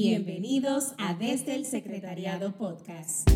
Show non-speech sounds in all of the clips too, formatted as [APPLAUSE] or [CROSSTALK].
Bienvenidos a Desde el Secretariado Podcast.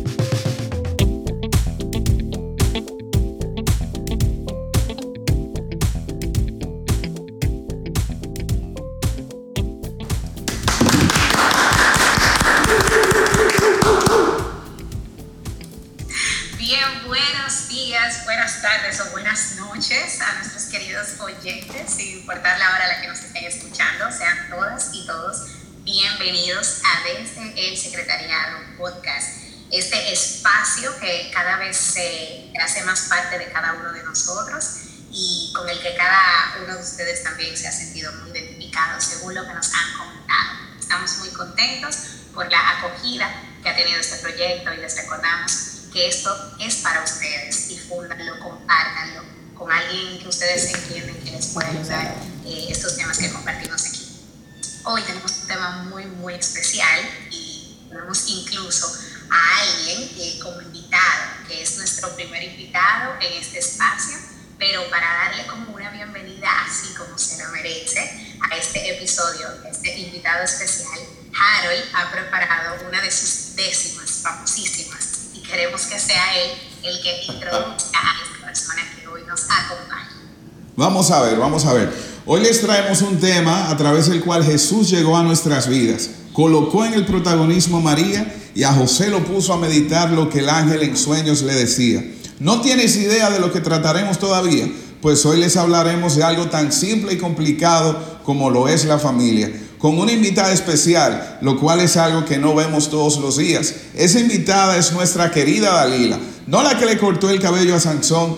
Vez se hace más parte de cada uno de nosotros y con el que cada uno de ustedes también se ha sentido muy identificado según lo que nos han comentado. Estamos muy contentos por la acogida que ha tenido este proyecto y les recordamos que esto es para ustedes. Difúndanlo, compártanlo con alguien que ustedes entienden que les puede ayudar eh, estos temas que compartimos aquí. Hoy tenemos un tema muy, muy especial y tenemos incluso a alguien eh, como invitado, que es nuestro primer invitado en este espacio, pero para darle como una bienvenida así como se lo merece a este episodio, este invitado especial, Harold ha preparado una de sus décimas famosísimas queremos que sea Él el que introduzca a esta persona que hoy nos acompaña. Vamos a ver, vamos a ver. Hoy les traemos un tema a través del cual Jesús llegó a nuestras vidas. Colocó en el protagonismo a María y a José lo puso a meditar lo que el ángel en sueños le decía. ¿No tienes idea de lo que trataremos todavía? Pues hoy les hablaremos de algo tan simple y complicado como lo es la familia con una invitada especial, lo cual es algo que no vemos todos los días. Esa invitada es nuestra querida Dalila, no la que le cortó el cabello a Sansón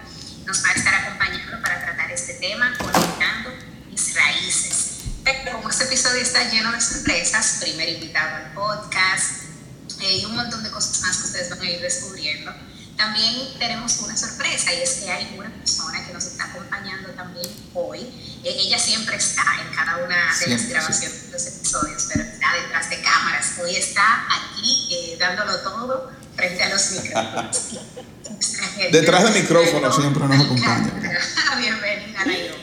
nos va a estar acompañando para tratar este tema, conectando mis raíces. Pero como este episodio está lleno de sorpresas, primer invitado al podcast eh, y un montón de cosas más que ustedes van a ir descubriendo, también tenemos una sorpresa y es que hay una persona que nos está acompañando también hoy. Eh, ella siempre está en cada una de las grabaciones de los episodios, pero está detrás de cámaras. Hoy está aquí eh, dándolo todo frente a los micrófonos. [LAUGHS] detrás de micrófonos siempre nos acompaña. [LAUGHS] Bienvenida, Nairo.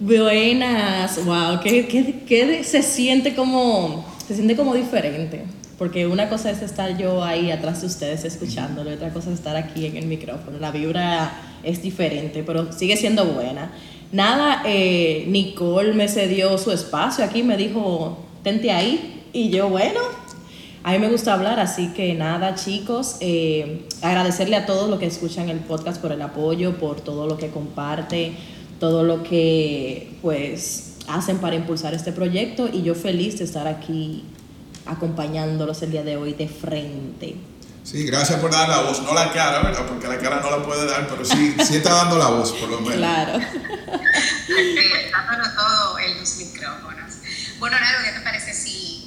Buenas, wow, ¿qué, se siente como, se siente como diferente porque una cosa es estar yo ahí atrás de ustedes escuchándolo, y otra cosa es estar aquí en el micrófono. La vibra es diferente, pero sigue siendo buena. Nada, eh, Nicole me cedió su espacio aquí, me dijo, tente ahí. Y yo, bueno, a mí me gusta hablar, así que nada, chicos, eh, agradecerle a todos los que escuchan el podcast por el apoyo, por todo lo que comparte, todo lo que pues hacen para impulsar este proyecto y yo feliz de estar aquí acompañándolos el día de hoy de frente. Sí, gracias por dar la voz, no la cara, ¿verdad? Porque la cara no la puede dar, pero sí, sí está dando la voz, por lo menos. Claro. sí, dándonos todo en los micrófonos. Bueno, Nero, ¿qué te parece si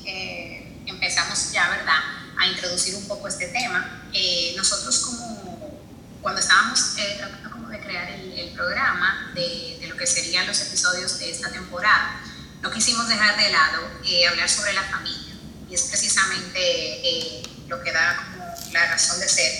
empezamos ya, verdad, a introducir un poco este tema? Eh, nosotros como, cuando estábamos eh, tratando como de crear el, el programa de, de, lo que serían los episodios de esta temporada, no quisimos dejar de lado hablar sobre la familia y es precisamente eh, lo que da como la razón de ser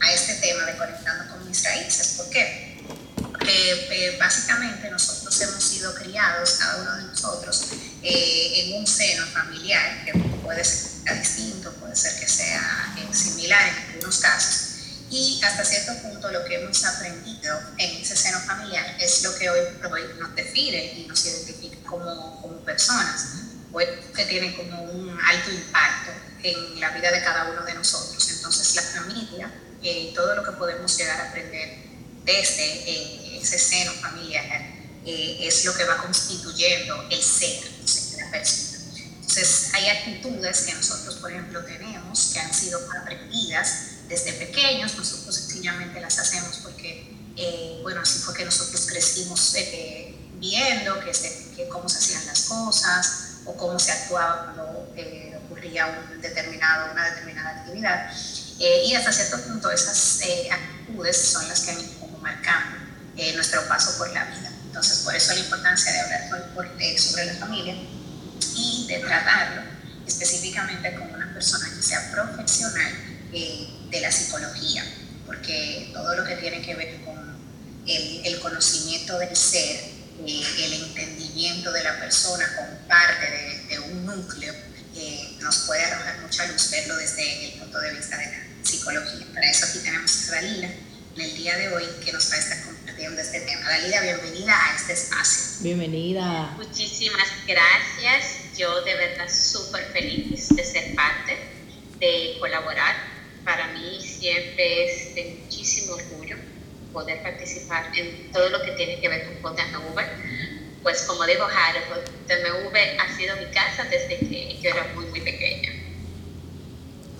a este tema de conectando con mis raíces. ¿Por qué? Porque eh, básicamente nosotros hemos sido criados, cada uno de nosotros, eh, en un seno familiar que puede ser distinto, puede ser que sea similar en algunos casos. Y hasta cierto punto lo que hemos aprendido en ese seno familiar es lo que hoy, nos define y nos identifica como, personas que tiene como un alto impacto en la vida de cada uno de nosotros. Entonces la familia, eh, todo lo que podemos llegar a aprender desde eh, ese seno familiar, eh, es lo que va constituyendo el ser Entonces hay actitudes que nosotros, por ejemplo, tenemos que han sido aprendidas desde pequeños, nosotros sencillamente las hacemos porque, bueno, así fue que nosotros crecimos viendo que, que cómo se hacían las cosas, o cómo se actuaba cuando eh, ocurría un determinado, una determinada actividad. Eh, y hasta cierto punto esas eh, actitudes son las que han como marcando eh, nuestro paso por la vida. Entonces, por eso la importancia de hablar sobre la familia y de tratarlo específicamente como una persona que sea profesional de la psicología, porque todo lo que tiene que ver con el, conocimiento del ser, el entendimiento de la persona como parte de, un núcleo, nos puede arrojar mucha luz verlo desde el punto de vista de la psicología. Para eso aquí tenemos a Dalila en el día de hoy que nos va a estar compartiendo este tema. Dalila, bienvenida a este espacio. Bienvenida. Muchísimas gracias. Yo de verdad súper feliz de ser parte, de colaborar. Para mí siempre es de muchísimo orgullo poder participar en todo lo que tiene que ver con JMV. Pues como dijo Harold, JMV ha sido mi casa desde que yo era muy, muy pequeña.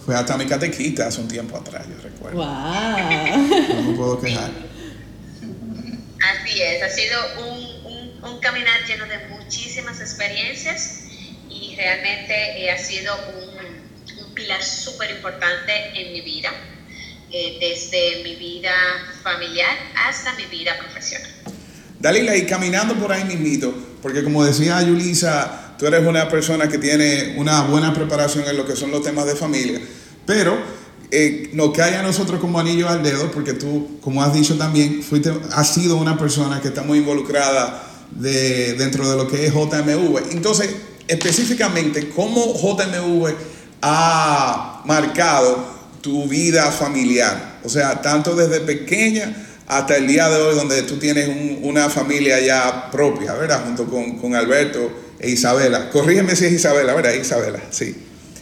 Fue hasta mi catequita hace un tiempo atrás, yo recuerdo. ¡Wow! No me puedo quejar. Así es, ha sido un, un, un caminar lleno de muchísimas experiencias y realmente eh, ha sido un, un pilar súper importante en mi vida, eh, desde mi vida familiar hasta mi vida profesional. Dalila, y caminando por ahí mismito, porque como decía Yulisa, tú eres una persona que tiene una buena preparación en lo que son los temas de familia, pero eh, nos cae a nosotros como anillo al dedo, porque tú, como has dicho también, fuiste, has sido una persona que está muy involucrada de, dentro de lo que es JMV. Entonces, específicamente, ¿cómo JMV ha marcado tu vida familiar? O sea, tanto desde pequeña hasta el día de hoy, donde tú tienes un, una familia ya propia, ¿verdad? Junto con, con Alberto e Isabela. Corrígeme si es Isabela, ¿verdad? Isabela, sí.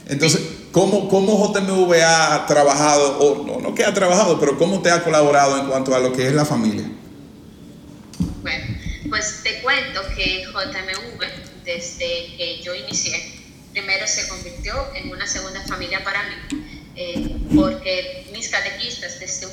Entonces, ¿cómo, cómo JMV ha trabajado, o no, no que ha trabajado, pero cómo te ha colaborado en cuanto a lo que es la familia? Bueno, pues te cuento que JMV, desde que yo inicié, primero se convirtió en una segunda familia para mí, eh, porque mis catequistas desde un,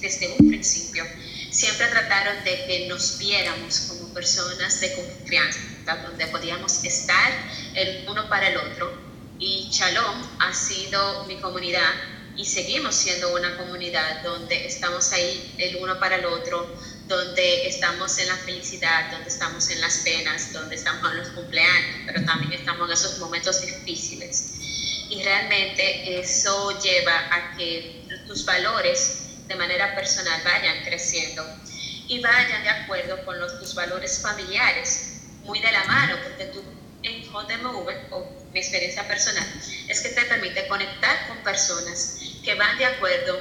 desde un principio siempre trataron de que nos viéramos como personas de confianza, donde podíamos estar el uno para el otro. Y Shalom ha sido mi comunidad y seguimos siendo una comunidad donde estamos ahí el uno para el otro, donde estamos en la felicidad, donde estamos en las penas, donde estamos en los cumpleaños, pero también estamos en esos momentos difíciles. Y realmente eso lleva a que tus valores de manera personal vayan creciendo y vayan de acuerdo con los, tus valores familiares, muy de la mano, porque tú en JMV, o mi experiencia personal, es que te permite conectar con personas que van de acuerdo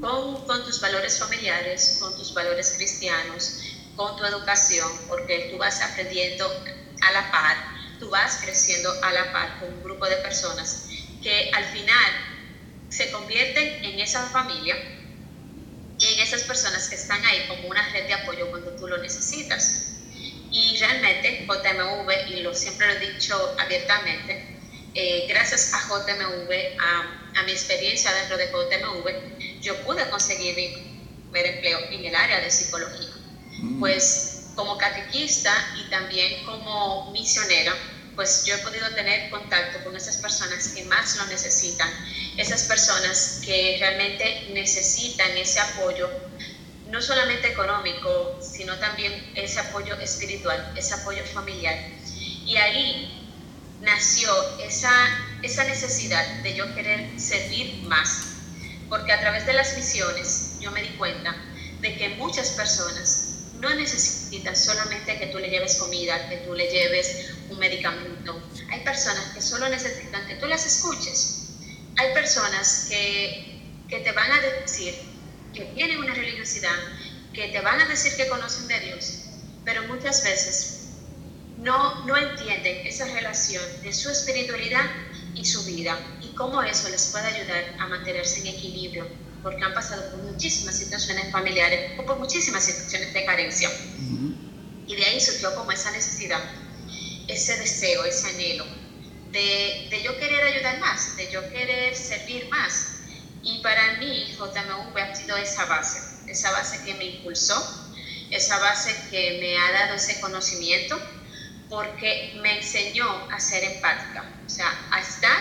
con, con tus valores familiares, con tus valores cristianos, con tu educación, porque tú vas aprendiendo a la par, tú vas creciendo a la par con un grupo de personas que al final se convierten en esa familia y en esas personas que están ahí como una red de apoyo cuando tú lo necesitas. Y realmente JMV, y lo siempre lo he dicho abiertamente, eh, gracias a JMV, a, a, mi experiencia dentro de JMV, yo pude conseguir mi primer empleo en el área de psicología. Mm. Pues como catequista y también como misionera, pues yo he podido tener contacto con esas personas que más lo necesitan, esas personas que realmente necesitan ese apoyo, no solamente económico, sino también ese apoyo espiritual, ese apoyo familiar. Y ahí nació esa, esa necesidad de yo querer servir más, porque a través de las misiones yo me di cuenta de que muchas personas no necesitas solamente que tú le lleves comida, que tú le lleves un medicamento. Hay personas que solo necesitan que tú las escuches. Hay personas que, que te van a decir que tienen una religiosidad, que te van a decir que conocen de Dios, pero muchas veces no, no entienden esa relación de su espiritualidad y su vida y cómo eso les puede ayudar a mantenerse en equilibrio porque han pasado por muchísimas situaciones familiares o por muchísimas situaciones de carencia. Y de ahí surgió como esa necesidad, ese deseo, ese anhelo de, de, yo querer ayudar más, de yo querer servir más. Y para mí JMV ha sido esa base, esa base que me impulsó, esa base que me ha dado ese conocimiento, porque me enseñó a ser empática, o sea, a estar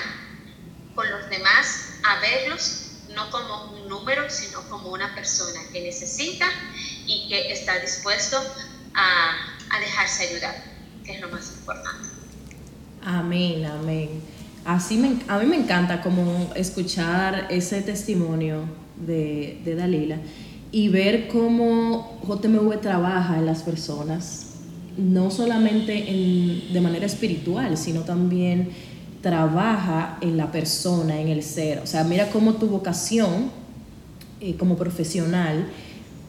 verlos no como un número, sino como una persona que necesita y que está dispuesto a, a dejarse ayudar, que es lo más importante. Amén, amén. Así me, a mí me encanta como escuchar ese testimonio de, de Dalila y ver cómo JMV trabaja en las personas, no solamente en, de manera espiritual, sino también trabaja en la persona, en el ser. O sea, mira cómo tu vocación eh, como profesional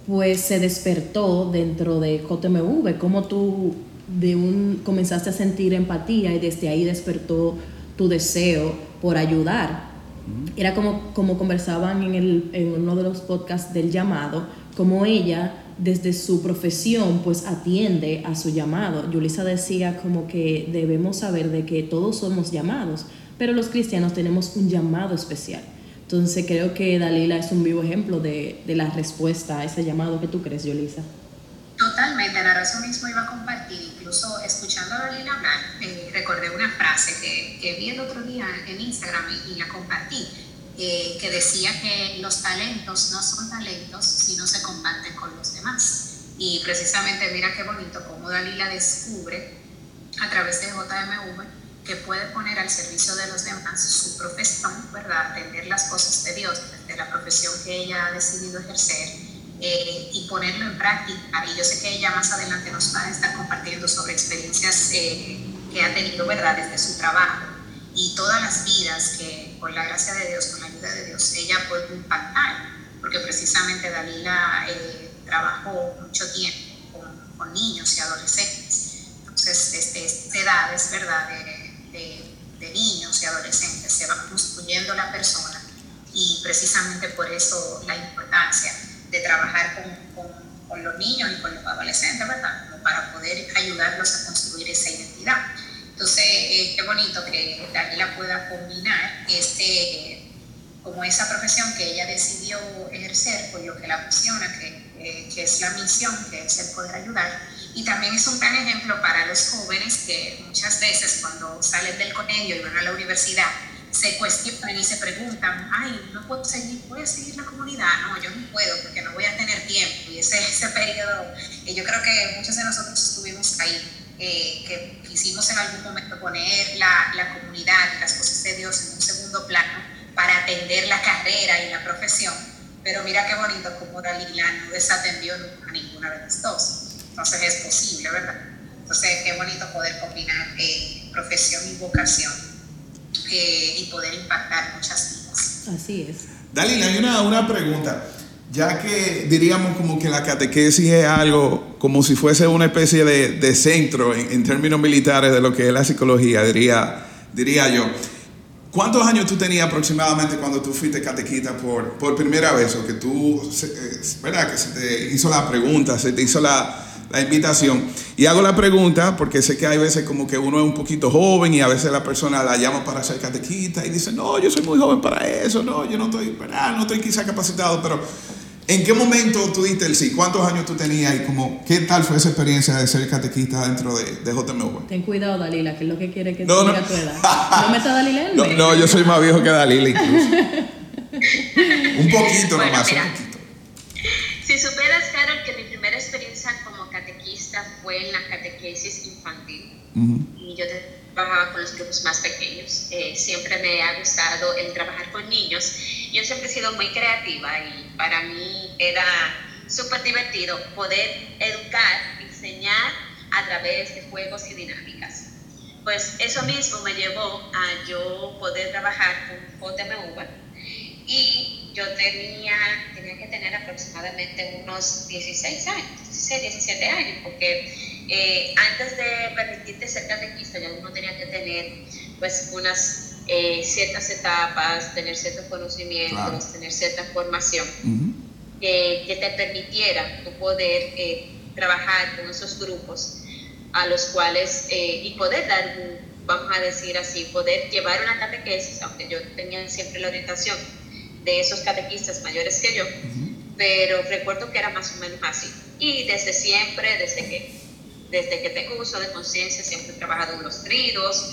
pues se despertó dentro de JMV, cómo tú de un, comenzaste a sentir empatía y desde ahí despertó tu deseo por ayudar. Era como, como conversaban en, el, en uno de los podcasts del llamado, como ella desde su profesión pues atiende a su llamado. Yulisa decía como que debemos saber de que todos somos llamados, pero los cristianos tenemos un llamado especial. Entonces creo que Dalila es un vivo ejemplo de, de la respuesta a ese llamado que tú crees, Yulisa. Razón mismo iba a compartir, incluso escuchando a Dalila hablar, eh, recordé una frase que, que, vi el otro día en Instagram y, y la compartí, eh, que decía que los talentos no son talentos si no se comparten con los demás. Y precisamente mira qué bonito cómo Dalila descubre a través de JMV que puede poner al servicio de los demás su profesión, ¿verdad? Atender las cosas de Dios, de la profesión que ella ha decidido ejercer eh, y ponerlo en práctica. Y yo sé que ella más adelante nos va a estar compartiendo sobre experiencias eh, que ha tenido, ¿verdad?, desde su trabajo y todas las vidas que, por la gracia de Dios, con la ayuda de Dios, ella puede impactar, porque precisamente Dalila eh, trabajó mucho tiempo con, con, niños y adolescentes. Entonces, desde esta edad, es verdad, de, de, de niños y adolescentes se va construyendo la persona y precisamente por eso la importancia de trabajar con, con, con, los niños y con los adolescentes, ¿verdad? Como para poder ayudarlos a construir esa identidad. Entonces, eh, qué bonito que Dalila pueda combinar este, como esa profesión que ella decidió ejercer, por lo que la apasiona, que, eh, que es la misión, que es el poder ayudar. Y también es un gran ejemplo para los jóvenes que muchas veces cuando salen del colegio y van a la universidad, se cuestionan y se preguntan, ay, no puedo seguir, voy a seguir la comunidad, no, yo no puedo porque no voy a tener tiempo. Y ese, [LAUGHS] ese periodo, y yo creo que muchos de nosotros estuvimos ahí, eh, que quisimos en algún momento poner la, la comunidad y las cosas de Dios en un segundo plano para atender la carrera y la profesión. Pero mira qué bonito como Dalila no desatendió a ninguna de las dos. Entonces es posible, ¿verdad? Entonces qué bonito poder combinar eh, profesión y vocación eh, y poder impactar muchas vidas. Así es. Dalila, hay una, una pregunta. Ya que diríamos como que la catequesis es algo como si fuese una especie de, de centro en, en, términos militares de lo que es la psicología, diría, diría yo. ¿Cuántos años tú tenías aproximadamente cuando tú fuiste catequista por, por primera vez? O que tú, ¿verdad? Que se te hizo la pregunta, se te hizo la, la invitación. Y hago la pregunta porque sé que hay veces como que uno es un poquito joven y a veces la persona la llama para ser catequista y dice, no, yo soy muy joven para eso, no, yo no estoy, ¿verdad? no estoy quizá capacitado, pero ¿en qué momento tú diste el sí? ¿Cuántos años tú tenías y como, qué tal fue esa experiencia de ser catequista dentro de, de JMV? Ten cuidado, Dalila, que es lo que quiere que no, diga no. tu edad. ¿No me está Dalila [LAUGHS] no, no, yo soy más viejo que Dalila incluso. [LAUGHS] un poquito bueno, nomás, mira, un poquito. Si supieras, Carol, que mi primera experiencia como catequista fue en la catequesis infantil. Uh -huh. Y yo trabajaba con los grupos más pequeños. Eh, siempre me ha gustado el trabajar con niños. Yo siempre he sido muy creativa y para mí era súper divertido poder educar, enseñar a través de juegos y dinámicas. Pues eso mismo me llevó a yo poder trabajar con JMV y yo tenía, tenía que tener aproximadamente unos 16 años, 16, 17 años, porque eh, antes de permitirte ser catequista ya uno tenía que tener pues unas eh, ciertas etapas, tener ciertos conocimientos, claro. tener cierta formación uh -huh. que, que, te permitiera tu poder eh, trabajar con esos grupos a los cuales y poder dar un, vamos a decir así, poder llevar una catequesis, aunque yo tenía siempre la orientación de esos catequistas mayores que yo, uh -huh. pero recuerdo que era más o menos así. Y desde siempre, desde que, desde que tengo uso de conciencia, siempre he trabajado en los tridos,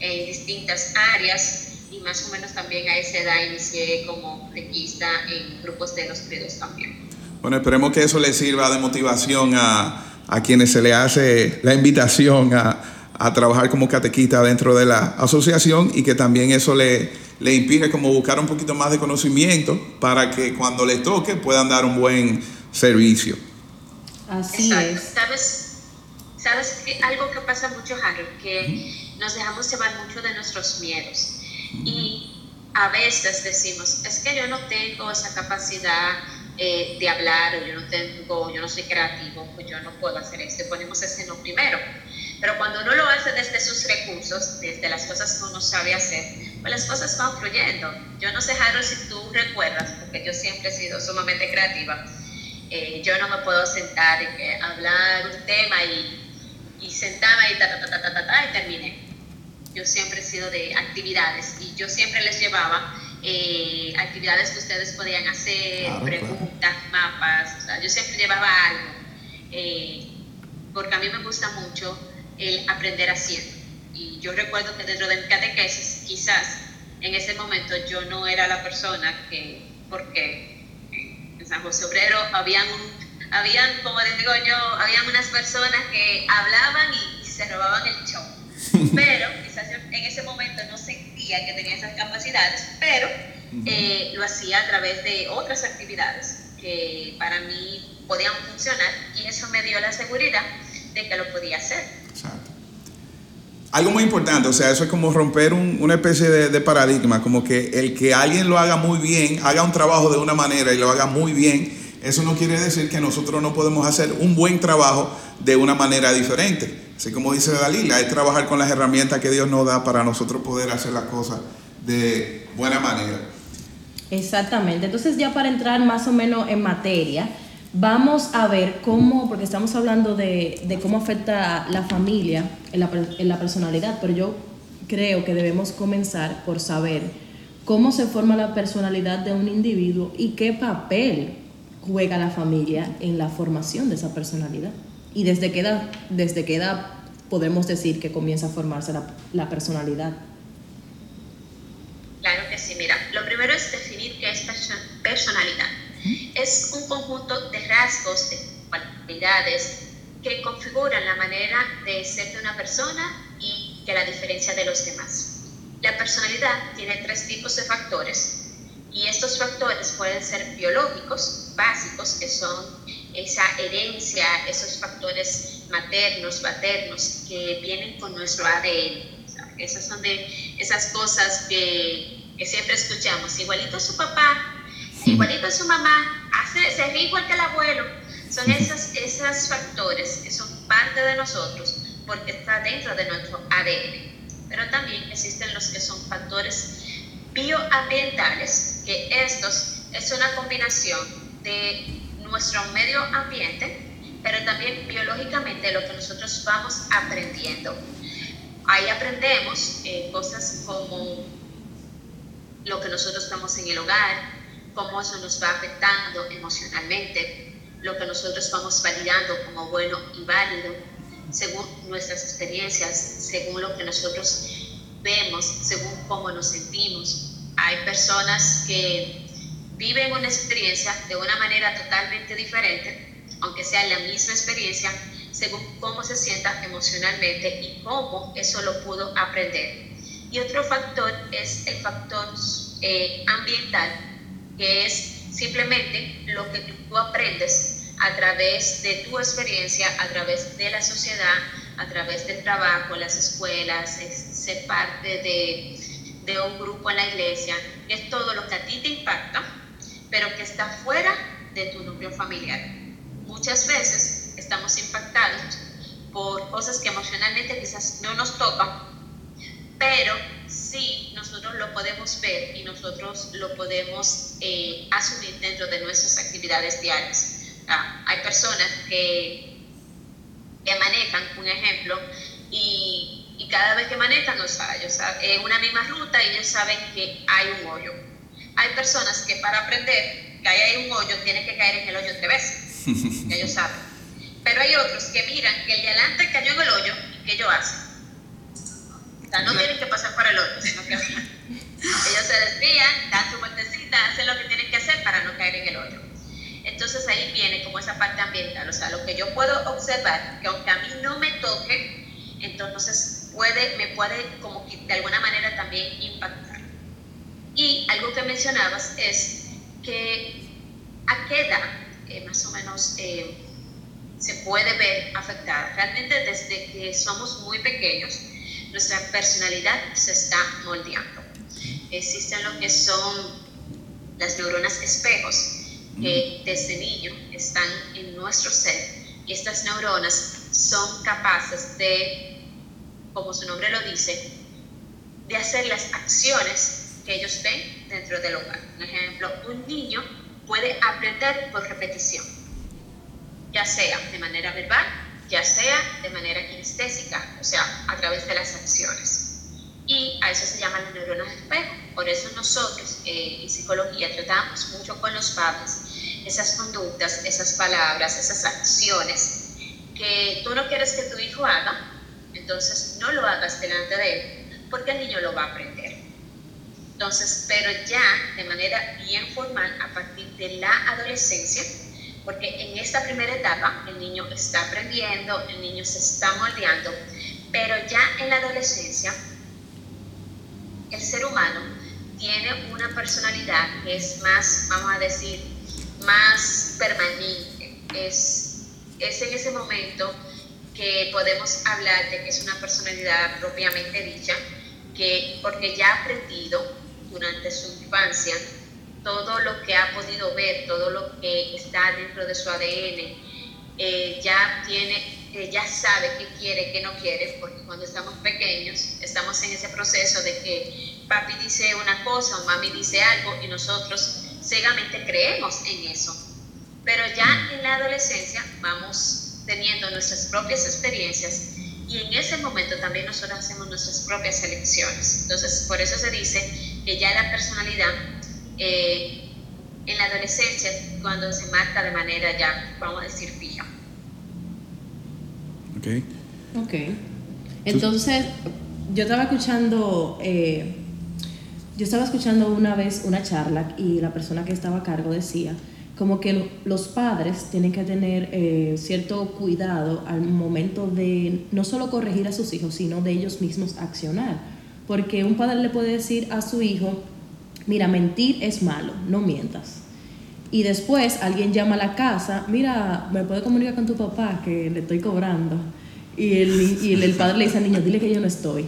en distintas áreas, y más o menos también a esa edad inicié como requista en grupos de los credos también. Bueno, esperemos que eso le sirva de motivación a, a quienes se le hace la invitación a, a, trabajar como catequista dentro de la asociación y que también eso le, le inspire como buscar un poquito más de conocimiento para que cuando les toque puedan dar un buen servicio. Así Exacto. es. ¿Sabes? ¿Sabes que algo que pasa mucho, Harold? Que nos dejamos llevar mucho de nuestros miedos. Y a veces decimos, es que yo no tengo esa capacidad eh, de hablar, o yo no tengo, yo no soy creativo, pues yo no puedo hacer esto. Y ponemos ese no primero. Pero cuando uno lo hace desde sus recursos, desde las cosas que uno sabe hacer, pues las cosas van fluyendo. Yo no sé, Harold, si tú recuerdas, porque yo siempre he sido sumamente creativa. Eh, yo no me puedo sentar y hablar un tema y, y sentarme y ta, ta, ta, ta, ta, ta, ta, y terminé. Yo siempre he sido de actividades y yo siempre les llevaba eh, actividades que ustedes podían hacer, Claro, preguntas, mapas, o sea, yo siempre llevaba algo, eh, porque a mí me gusta mucho el aprender haciendo. Y yo recuerdo que dentro de mi catequesis, quizás en ese momento yo no era la persona que, porque en San José Obrero habían, habían como les digo yo, habían unas personas que hablaban y, y se robaban el show. [LAUGHS] Pero quizás yo en ese momento no sentía que tenía esas capacidades, pero eh, lo hacía a través de otras actividades que para mí podían funcionar y eso me dio la seguridad de que lo podía hacer. Algo muy importante, o sea, eso es como romper un- una especie de paradigma, como que el que alguien lo haga muy bien, haga un trabajo de una manera y lo haga muy bien, eso no quiere decir que nosotros no podemos hacer un buen trabajo de una manera diferente. Así como dice Dalila, es trabajar con las herramientas que Dios nos da para nosotros poder hacer las cosas de buena manera. Exactamente. Entonces ya para entrar más o menos en materia, vamos a ver cómo, porque estamos hablando de, cómo afecta la familia en la, en la personalidad, pero yo creo que debemos comenzar por saber cómo se forma la personalidad de un individuo y qué papel juega la familia en la formación de esa personalidad. Y desde qué edad, desde qué edad podemos decir que comienza a formarse la, personalidad. Claro que sí, mira, lo primero es definir qué es perso- personalidad. Es un conjunto de rasgos, de cualidades que configuran la manera de ser de una persona y que la diferencia de los demás. La personalidad tiene tres tipos de factores y estos factores pueden ser biológicos, básicos, que son esa herencia, esos factores maternos, paternos, que vienen con nuestro ADN. Esas son de esas cosas que, que siempre escuchamos, igualito a su papá, igualito a su mamá, hace, se ríe igual que el abuelo. Son esos, esos factores que son parte de nosotros porque está dentro de nuestro ADN. Pero también existen los que son factores bioambientales, que estos es una combinación de nuestro medio ambiente, pero también biológicamente lo que nosotros vamos aprendiendo. Ahí aprendemos eh, cosas como lo que nosotros estamos en el hogar, cómo eso nos va afectando emocionalmente, lo que nosotros vamos validando como bueno y válido, según nuestras experiencias, según lo que nosotros vemos, según cómo nos sentimos. Hay personas que viven una experiencia de una manera totalmente diferente, aunque sea la misma experiencia, según cómo se sienta emocionalmente y cómo eso lo pudo aprender. Y otro factor es el factor eh, ambiental, que es simplemente lo que tú aprendes a través de tu experiencia, a través de la sociedad, a través del trabajo, las escuelas, es ser parte de, de un grupo en la iglesia, es todo lo que a ti te impacta, pero que está fuera de tu núcleo familiar. Muchas veces estamos impactados por cosas que emocionalmente quizás no nos tocan, pero sí nosotros lo podemos ver y nosotros lo podemos eh, asumir dentro de nuestras actividades diarias. Ah, hay personas que, que manejan, un ejemplo, y, y, cada vez que manejan, o sea, ellos en una misma ruta ellos saben que hay un hoyo. Hay personas que para aprender que hay un hoyo tienen que caer en el hoyo tres veces, [LAUGHS] que ellos saben. Pero hay otros que miran que el de adelante cayó en el hoyo y que ellos hacen. O sea, no tienen que pasar por el hoyo, sino que desvían, dan su vueltecita, hacen lo que tienen que hacer para no caer en el otro. Entonces ahí viene como esa parte ambiental, o sea, lo que yo puedo observar, que aunque a mí no me toque, entonces puede, me puede como que de alguna manera también impactar. Y algo que mencionabas es que a qué edad eh, más o menos eh, se puede ver afectada. Realmente desde que somos muy pequeños, nuestra personalidad se está moldeando. Existen lo que son las neuronas espejos, que desde niño están en nuestro ser y estas neuronas son capaces de, como su nombre lo dice, de hacer las acciones que ellos ven dentro del hogar. Por ejemplo, un niño puede aprender por repetición, ya sea de manera verbal, ya sea de manera kinestésica, o sea, a través de las acciones. Y a eso se llaman neuronas espejo. Por eso nosotros eh, en psicología tratamos mucho con los padres esas conductas, esas palabras, esas acciones que tú no quieres que tu hijo haga, entonces no lo hagas delante de él, porque el niño lo va a aprender. Entonces, pero ya de manera bien formal, a partir de la adolescencia, porque en esta primera etapa el niño está aprendiendo, el niño se está moldeando, pero ya en la adolescencia el ser humano tiene una personalidad que es más, vamos a decir, más permanente. Es, es en ese momento que podemos hablar de que es una personalidad propiamente dicha, que porque ya ha aprendido durante su infancia todo lo que ha podido ver, todo lo que está dentro de su ADN, eh, ya tiene, eh, ya sabe qué quiere, qué no quiere, porque cuando estamos pequeños estamos en ese proceso de que papi dice una cosa o mami dice algo y nosotros ciegamente creemos en eso. Pero ya en la adolescencia vamos teniendo nuestras propias experiencias y en ese momento también nosotros hacemos nuestras propias elecciones. Entonces, por eso se dice que ya la personalidad eh, en la adolescencia cuando se marca de manera ya, vamos a decir, fija. Ok. Ok. Entonces, yo estaba escuchando, eh, yo estaba escuchando una vez una charla y la persona que estaba a cargo decía como que los padres tienen que tener eh, cierto cuidado al momento de no solo corregir a sus hijos, sino de ellos mismos accionar. Porque un padre le puede decir a su hijo, mira, mentir es malo, no mientas. Y después alguien llama a la casa, mira, me puede comunicar con tu papá que le estoy cobrando. Y el, y el, padre le dice al niño, dile que yo no estoy.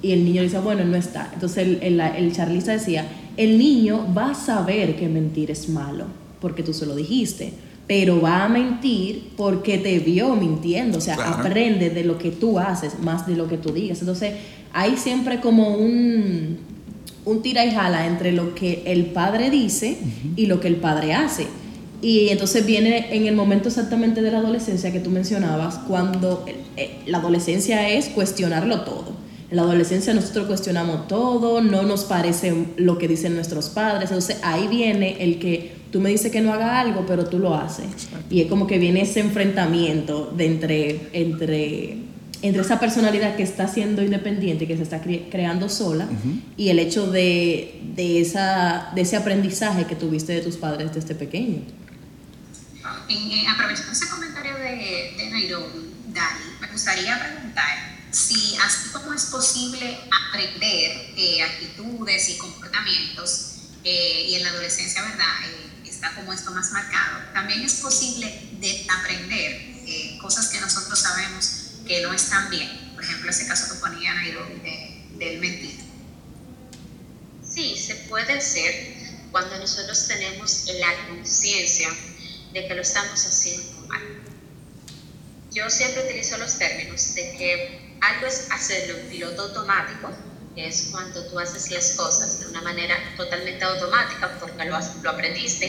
Y el niño dice, bueno, él no está. Entonces el, el, el charlista decía, el niño va a saber que mentir es malo, porque tú se lo dijiste, pero va a mentir porque te vio mintiendo, o sea, aprende de lo que tú haces más de lo que tú digas. Entonces hay siempre como un un tira y jala entre lo que el padre dice y lo que el padre hace. Y entonces viene en el momento exactamente de la adolescencia que tú mencionabas, cuando eh, la adolescencia es cuestionarlo todo. En la adolescencia nosotros cuestionamos todo, no nos parece lo que dicen nuestros padres. Entonces ahí viene el que tú me dices que no haga algo, pero tú lo haces. Y es como que viene ese enfrentamiento de entre, entre entre esa personalidad que está siendo independiente, que se está creando sola, y el hecho de, de, esa, de ese aprendizaje que tuviste de tus padres desde pequeño. aprovechando ese comentario de, de Nairobi, Dani, me gustaría preguntar si así como es posible aprender eh, actitudes y comportamientos, eh, y en la adolescencia, ¿verdad? Eh, está como esto más marcado, también es posible de aprender cosas que nosotros sabemos que no están bien. Por ejemplo, ese caso que ponía Nairobi del mentir. Sí, se puede hacer cuando nosotros tenemos la conciencia de que lo estamos haciendo mal. Yo siempre utilizo los términos de que algo es hacerlo en piloto automático, que es cuando tú haces las cosas de una manera totalmente automática porque lo, lo aprendiste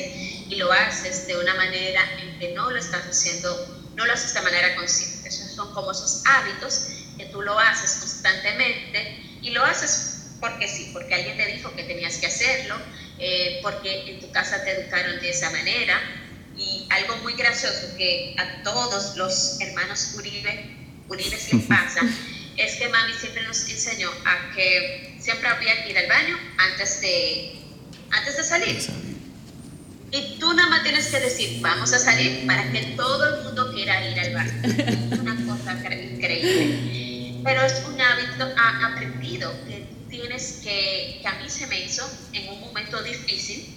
y lo haces de una manera en que no lo estás haciendo, no lo haces de manera consciente son como esos hábitos que tú lo haces constantemente y lo haces porque sí, porque alguien te dijo que tenías que hacerlo, eh, porque en tu casa te educaron de esa manera. Y algo muy gracioso que a todos los hermanos Uribe, Uribe les [LAUGHS] pasa, es que mami siempre nos enseñó a que siempre había que ir al baño antes de, antes de salir. Y tú nada más tienes que decir, vamos a salir para que todo el mundo quiera ir al baño. [LAUGHS] Una increíble. Pero es un hábito aprendido que tienes que, que a mí se me hizo en un momento difícil,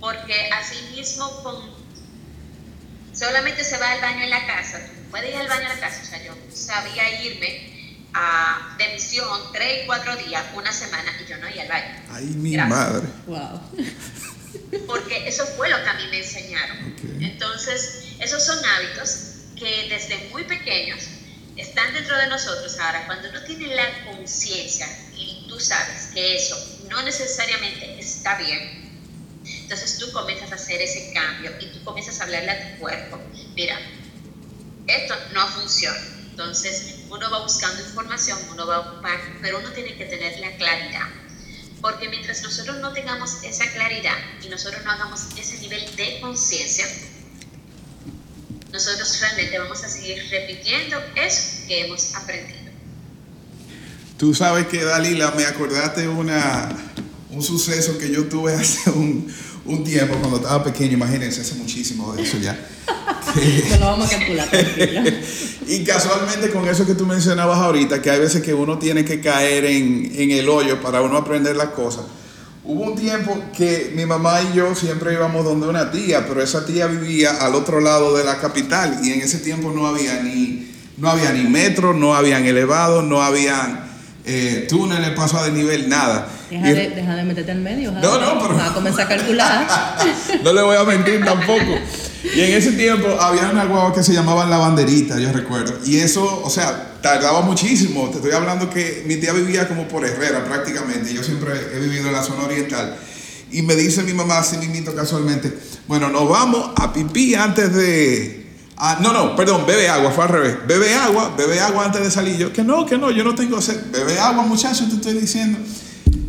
porque así mismo con solamente se va al baño en la casa, puede ir al baño en la casa, o sea, yo sabía irme a, de misión tres, cuatro días, una semana, y yo no iba al baño. Ay, mi madre. Wow. [LAUGHS] [LAUGHS] Porque eso fue lo que a mí me enseñaron. Entonces, esos son hábitos que desde muy pequeños están dentro de nosotros. Ahora, cuando uno tiene la conciencia y tú sabes que eso no necesariamente está bien, entonces tú comienzas a hacer ese cambio y tú comienzas a hablarle a tu cuerpo, mira, esto no funciona. Entonces uno va buscando información, uno va a ocupar, pero uno tiene que tener la claridad. Porque mientras nosotros no tengamos esa claridad y nosotros no hagamos ese nivel de conciencia, nosotros realmente vamos a seguir repitiendo eso que hemos aprendido. Tú sabes que, Dalila, me acordaste una, un suceso que yo tuve [LAUGHS] hace un, un tiempo cuando estaba pequeño, imagínense, hace muchísimo de eso ya. [LAUGHS] No lo vamos a calcular, [LAUGHS] y casualmente con eso que tú mencionabas ahorita, que hay veces que uno tiene que caer en, en el hoyo para uno aprender las cosas. Hubo un tiempo que mi mamá y yo siempre íbamos donde una tía, pero esa tía vivía al otro lado de la capital y en ese tiempo no había ni, no había ni metro, no habían elevados, no habían eh, túneles, paso de nivel, nada. Deja, de, deja de meterte en medio. No, no, pero. Va a comenzar a calcular. [LAUGHS] no le voy a mentir tampoco. Y en ese tiempo había una guagua que se llamaba La Banderita, yo recuerdo. Y eso, o sea, tardaba muchísimo. Te estoy hablando que mi tía vivía como por Herrera prácticamente. Yo siempre he vivido en la zona oriental. Y me dice mi mamá, así mismito casualmente, bueno, nos vamos a pipí antes de, Ah, no, no, perdón, bebe agua, fue al revés. Bebe agua, bebe agua antes de salir. Yo, que no, que no, yo no tengo sed. Bebe agua, muchacho, te estoy diciendo.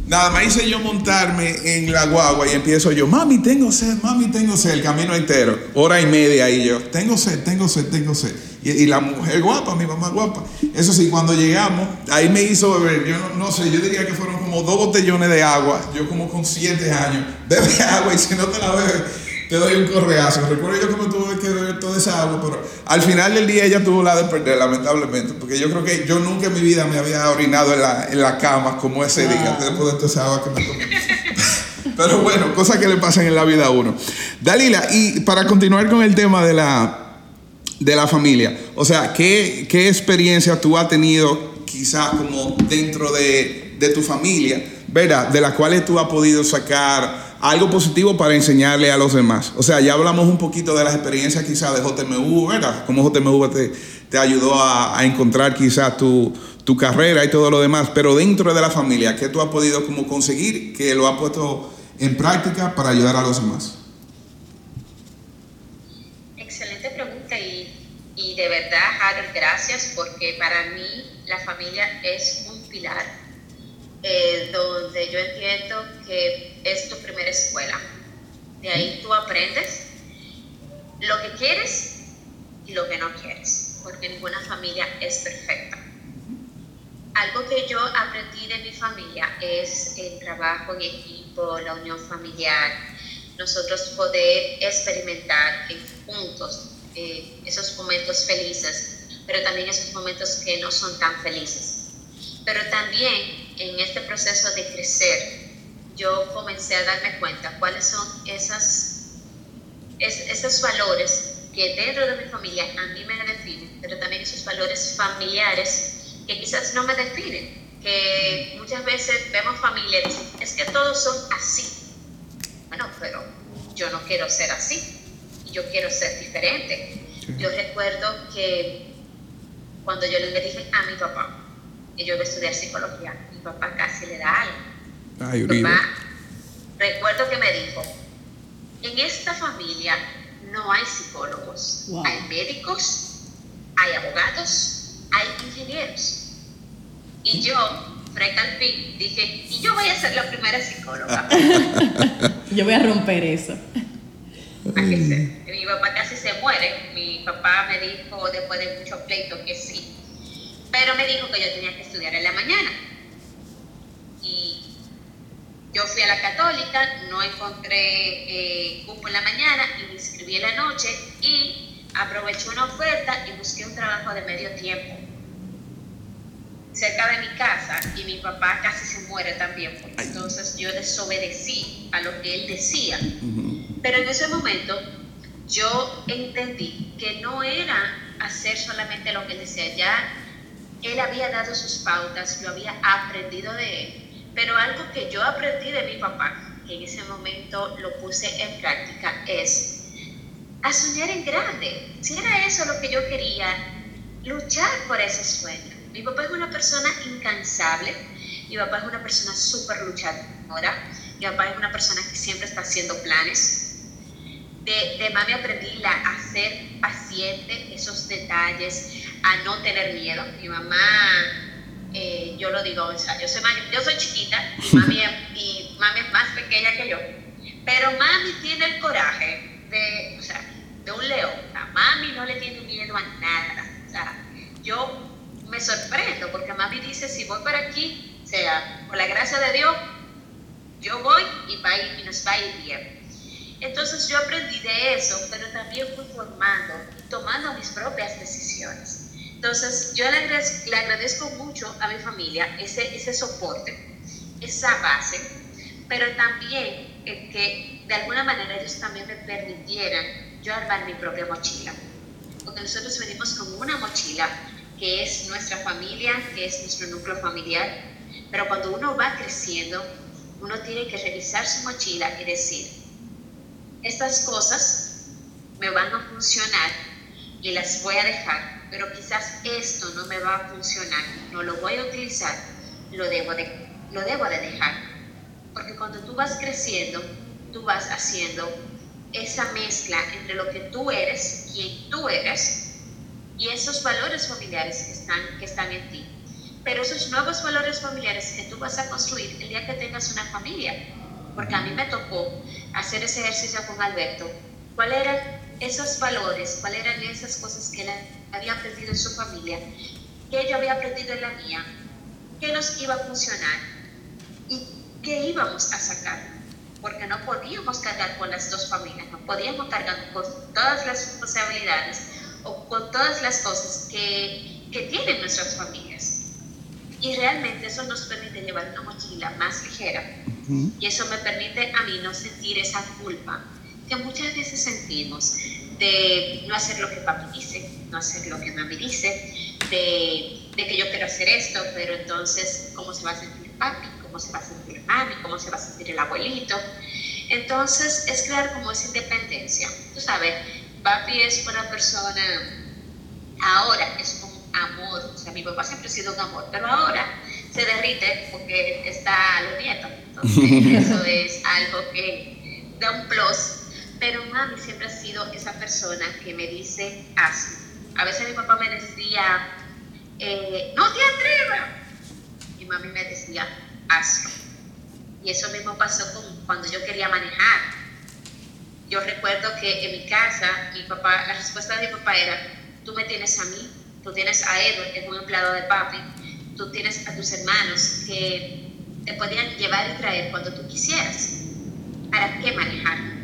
Nada más hice yo montarme en la guagua y empiezo yo, mami, tengo sed, mami, tengo sed, el camino entero, hora y media y yo, tengo sed, tengo sed, tengo sed. Y, la mujer guapa, mi mamá guapa. Eso sí, cuando llegamos, ahí me hizo beber, yo no, no, sé, yo diría que fueron como dos botellones de agua, yo como con siete años, bebe agua y si no te la bebes te doy un correazo. Recuerdo yo cómo tuve que beber toda esa agua, pero al final del día ella tuvo la de perder, lamentablemente, porque yo creo que yo nunca en mi vida me había orinado en la, en la cama como ese día, después de toda esa agua que me tomé. [LAUGHS] pero bueno, cosas que le pasan en la vida a uno. Dalila, y para continuar con el tema de la, de la familia, o sea, ¿qué, qué experiencia tú has tenido quizás como dentro de, de tu familia, ¿verdad? De las cuales tú has podido sacar algo positivo para enseñarle a los demás. O sea, ya hablamos un poquito de las experiencias quizás de JMU, ¿verdad? Cómo JMU te, te ayudó a, encontrar quizás tu, tu, carrera y todo lo demás, pero dentro de la familia, ¿qué tú has podido como conseguir que lo has puesto en práctica para ayudar a los demás? Excelente pregunta y, y de verdad, Harold, gracias porque para mí la familia es un pilar eh, donde yo entiendo que es tu primera escuela. De ahí tú aprendes lo que quieres y lo que no quieres, porque ninguna familia es perfecta. Algo que yo aprendí de mi familia es el trabajo en equipo, la unión familiar, nosotros poder experimentar juntos eh, esos momentos felices, pero también esos momentos que no son tan felices. Pero también en este proceso de crecer, yo comencé a darme cuenta cuáles son esas, esos valores que dentro de mi familia a mí me definen, pero también esos valores familiares que quizás no me definen, que muchas veces vemos dicen, es que todos son así. Bueno, pero yo no quiero ser así, yo quiero ser diferente. Yo recuerdo que cuando yo le dije a mi papá, que yo iba a estudiar psicología, papá casi le da algo. Ay, papá, recuerdo que me dijo, en esta familia no hay psicólogos, hay médicos, hay abogados, hay ingenieros. Y yo, frente al fin, dije, y yo voy a ser la primera psicóloga. [LAUGHS] yo voy a romper eso. Mi papá casi se muere. Mi papá me dijo después de mucho pleito que sí pero me dijo que yo tenía que estudiar en la mañana. Yo fui a la católica, no encontré eh, cupo en la mañana y me inscribí en la noche y aproveché una oferta y busqué un trabajo de medio tiempo. Cerca de mi casa y mi papá casi se muere también, entonces yo desobedecí a lo que él decía. Pero en ese momento yo entendí que no era hacer solamente lo que él decía, ya él había dado sus pautas, yo había aprendido de él, pero algo que yo aprendí de mi papá, que en ese momento lo puse en práctica, es a soñar en grande. Si era eso lo que yo quería, luchar por ese sueño mi papá es una persona incansable, mi papá es una persona súper luchadora, mi papá es una persona que siempre está haciendo planes. De, de mami aprendí a ser paciente, esos detalles, a no tener miedo. Mi mamá, eh, yo lo digo, o sea, yo soy, yo soy chiquita y mami, [LAUGHS] y mami es más pequeña que yo, pero mami tiene el coraje de, o sea, de un león. A mami no le tiene miedo a nada. O sea, yo me sorprendo porque mami dice, si voy para aquí, sea, por la gracia de Dios, yo voy y, va y nos va a ir bien. Entonces yo aprendí de eso, pero también fui formando y tomando mis propias decisiones. Entonces yo le agradezco, le agradezco mucho a mi familia ese, ese soporte, esa base, pero también el que de alguna manera ellos también me permitieran yo armar mi propia mochila. Porque nosotros venimos con una mochila que es nuestra familia, que es nuestro núcleo familiar. Pero cuando uno va creciendo, uno tiene que revisar su mochila y decir, estas cosas me van a funcionar y las voy a dejar, pero quizás esto no me va a funcionar, no lo voy a utilizar, lo debo de, lo debo de dejar. Porque cuando tú vas creciendo, tú vas haciendo esa mezcla entre lo que tú eres, quien tú eres, y esos valores familiares que están, que están en ti. Pero esos nuevos valores familiares que tú vas a construir el día que tengas una familia, porque a mí me tocó hacer ese ejercicio con Alberto, cuáles eran esos valores, cuáles eran esas cosas que él había aprendido en su familia, que yo había aprendido en la mía, qué nos iba a funcionar y qué íbamos a sacar, porque no podíamos cargar con las dos familias, no podíamos cargar con todas las responsabilidades o con todas las cosas que, que tienen nuestras familias. Y realmente eso nos permite llevar una mochila más ligera. Y eso me permite a mí no sentir esa culpa que muchas veces sentimos de no hacer lo que papi dice, no hacer lo que mami dice, de, de, que yo quiero hacer esto, pero entonces, ¿cómo se va a sentir papi? ¿Cómo se va a sentir mami? ¿Cómo se va a sentir el abuelito? Entonces, es crear como esa independencia. Tú sabes, papi es una persona, ahora es un amor, o sea, mi papá siempre ha sido un amor, pero ahora se derrite porque está a los nietos. Entonces, [LAUGHS] eso es algo que da un plus. Pero mami siempre ha sido esa persona que me dice, hazlo. A veces mi papá me decía, eh, no te atrevas. Y mami me decía, hazlo. Y eso mismo pasó con, cuando yo quería manejar yo recuerdo que en mi casa, mi papá, la respuesta de mi papá era, tú me tienes a mí, tú tienes a Edward, que es un empleado de papi, tú tienes a tus hermanos que te podían llevar y traer cuando tú quisieras. ¿Para qué manejar?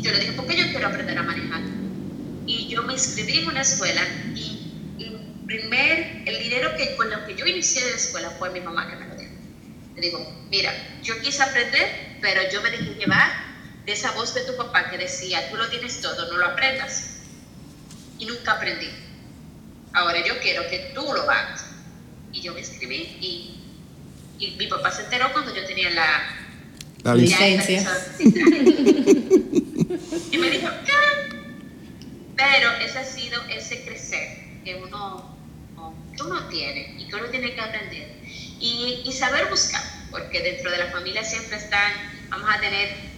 Yo le dije, porque yo quiero aprender a manejar. Y yo me inscribí en una escuela y, el primer, el dinero que con lo que yo inicié de la escuela fue mi mamá que me lo dio. Le digo, mira, yo quise aprender, pero yo me dejé llevar de esa voz de tu papá que decía, tú lo tienes todo, no lo aprendas. Y nunca aprendí. Ahora yo quiero que tú lo hagas. Y yo me escribí y, y mi papá se enteró cuando yo tenía la, la licencia. [LAUGHS] y me dijo, ¿qué? Pero ese ha sido ese crecer que uno, que uno tiene y que uno tiene que aprender. Y, y saber buscar, porque dentro de la familia siempre están, vamos a tener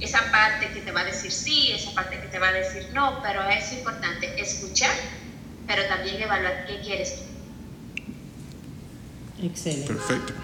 esa parte que te va a decir sí, esa parte que te va a decir no, pero es importante escuchar, pero también evaluar qué quieres tú. Excelente. Perfecto.